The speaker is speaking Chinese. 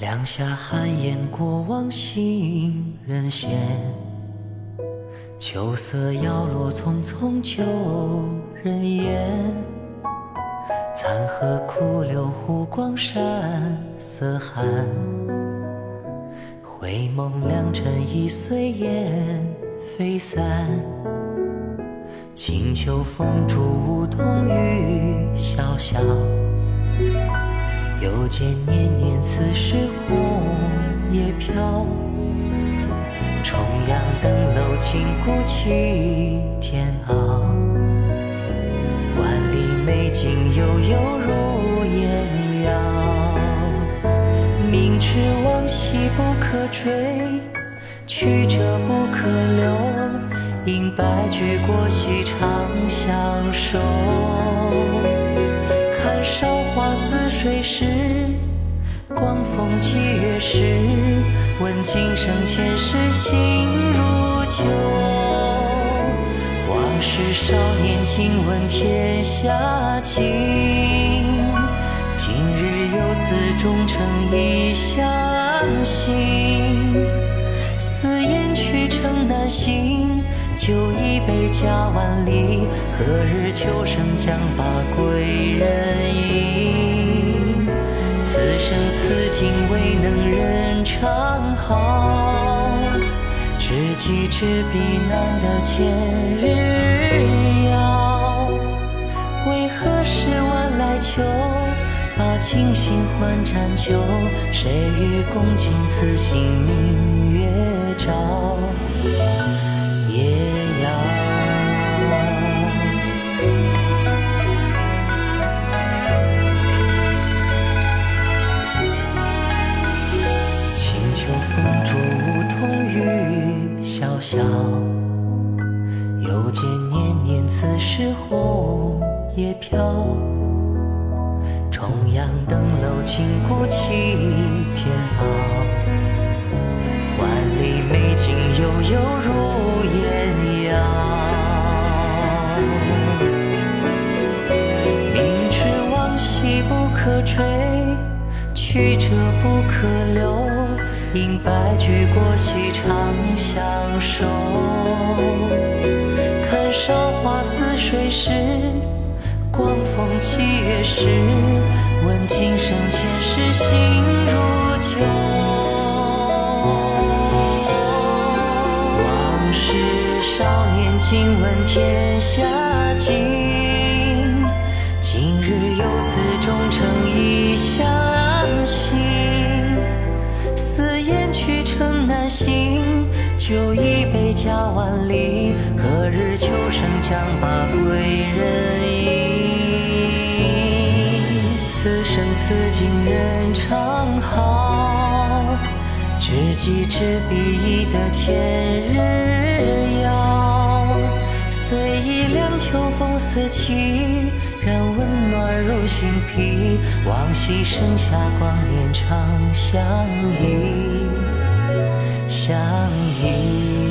江夏寒烟过往行人闲，秋色摇落匆匆旧人烟。残荷枯柳湖光山色寒，回眸良辰已随烟飞散。清秋风烛梧桐雨潇潇。又见年年此时红叶飘，重阳登楼尽顾弃天傲。万里美景悠悠如烟遥，明知往昔不可追，去者不可留，因白驹过隙长相守。看韶华似水时，光风霁月时，问今生前世心如旧。往事少年尽闻天下静，今日游子终成一厢心。思燕去城难行，酒一杯家万里，何日秋声将把归人迎？此生此境未能人长好，知己知彼难得千日遥。为何是晚来秋，把清醒换盏酒？谁与共敬此心明月照？夜遥笑，又见年年此时红叶飘。重阳登楼尽顾弃天傲，万里美景悠悠如烟遥。明知往昔不可追，去者不可留。因白驹过隙长相守，看韶华似水时，光风霁月时，问今生前世心如旧。往事少年尽闻天下静，里，何日秋声将把归人迎？此生此景人长好，知己知彼亦得千日遥。虽已凉秋风四起，然温暖入心脾。往昔盛夏光年长相依。相依。